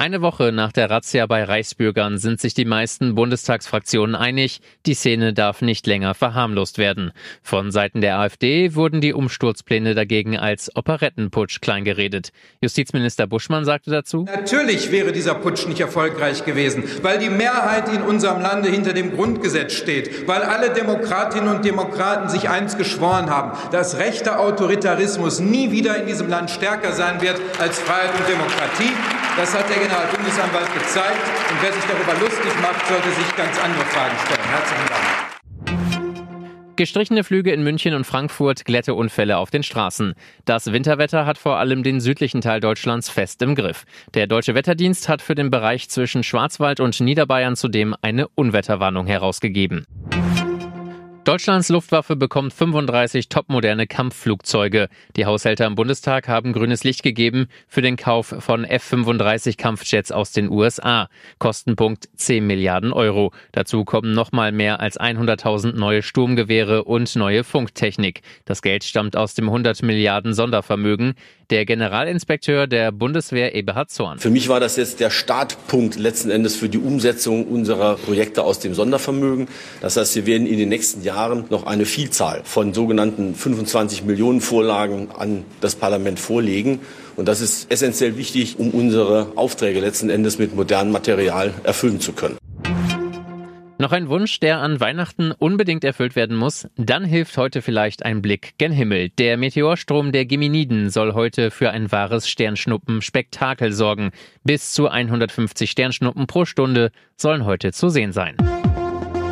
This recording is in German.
Eine Woche nach der Razzia bei Reichsbürgern sind sich die meisten Bundestagsfraktionen einig, die Szene darf nicht länger verharmlost werden. Von Seiten der AfD wurden die Umsturzpläne dagegen als Operettenputsch kleingeredet. Justizminister Buschmann sagte dazu, Natürlich wäre dieser Putsch nicht erfolgreich gewesen, weil die Mehrheit in unserem Lande hinter dem Grundgesetz steht, weil alle Demokratinnen und Demokraten sich eins geschworen haben, dass rechter Autoritarismus nie wieder in diesem Land stärker sein wird als Freiheit und Demokratie. Das hat der Generalbundesanwalt gezeigt. Und wer sich darüber lustig macht, sollte sich ganz andere Fragen stellen. Herzlichen Dank. Gestrichene Flüge in München und Frankfurt, Glätteunfälle auf den Straßen. Das Winterwetter hat vor allem den südlichen Teil Deutschlands fest im Griff. Der Deutsche Wetterdienst hat für den Bereich zwischen Schwarzwald und Niederbayern zudem eine Unwetterwarnung herausgegeben. Deutschlands Luftwaffe bekommt 35 topmoderne Kampfflugzeuge. Die Haushälter im Bundestag haben grünes Licht gegeben für den Kauf von F-35 Kampfjets aus den USA. Kostenpunkt 10 Milliarden Euro. Dazu kommen nochmal mehr als 100.000 neue Sturmgewehre und neue Funktechnik. Das Geld stammt aus dem 100 Milliarden Sondervermögen. Der Generalinspekteur der Bundeswehr Eberhard Zorn. Für mich war das jetzt der Startpunkt letzten Endes für die Umsetzung unserer Projekte aus dem Sondervermögen. Das heißt, wir werden in den nächsten Jahren noch eine Vielzahl von sogenannten 25 Millionen Vorlagen an das Parlament vorlegen. Und das ist essentiell wichtig, um unsere Aufträge letzten Endes mit modernem Material erfüllen zu können. Noch ein Wunsch, der an Weihnachten unbedingt erfüllt werden muss? Dann hilft heute vielleicht ein Blick gen Himmel. Der Meteorstrom der Geminiden soll heute für ein wahres Sternschnuppen-Spektakel sorgen. Bis zu 150 Sternschnuppen pro Stunde sollen heute zu sehen sein.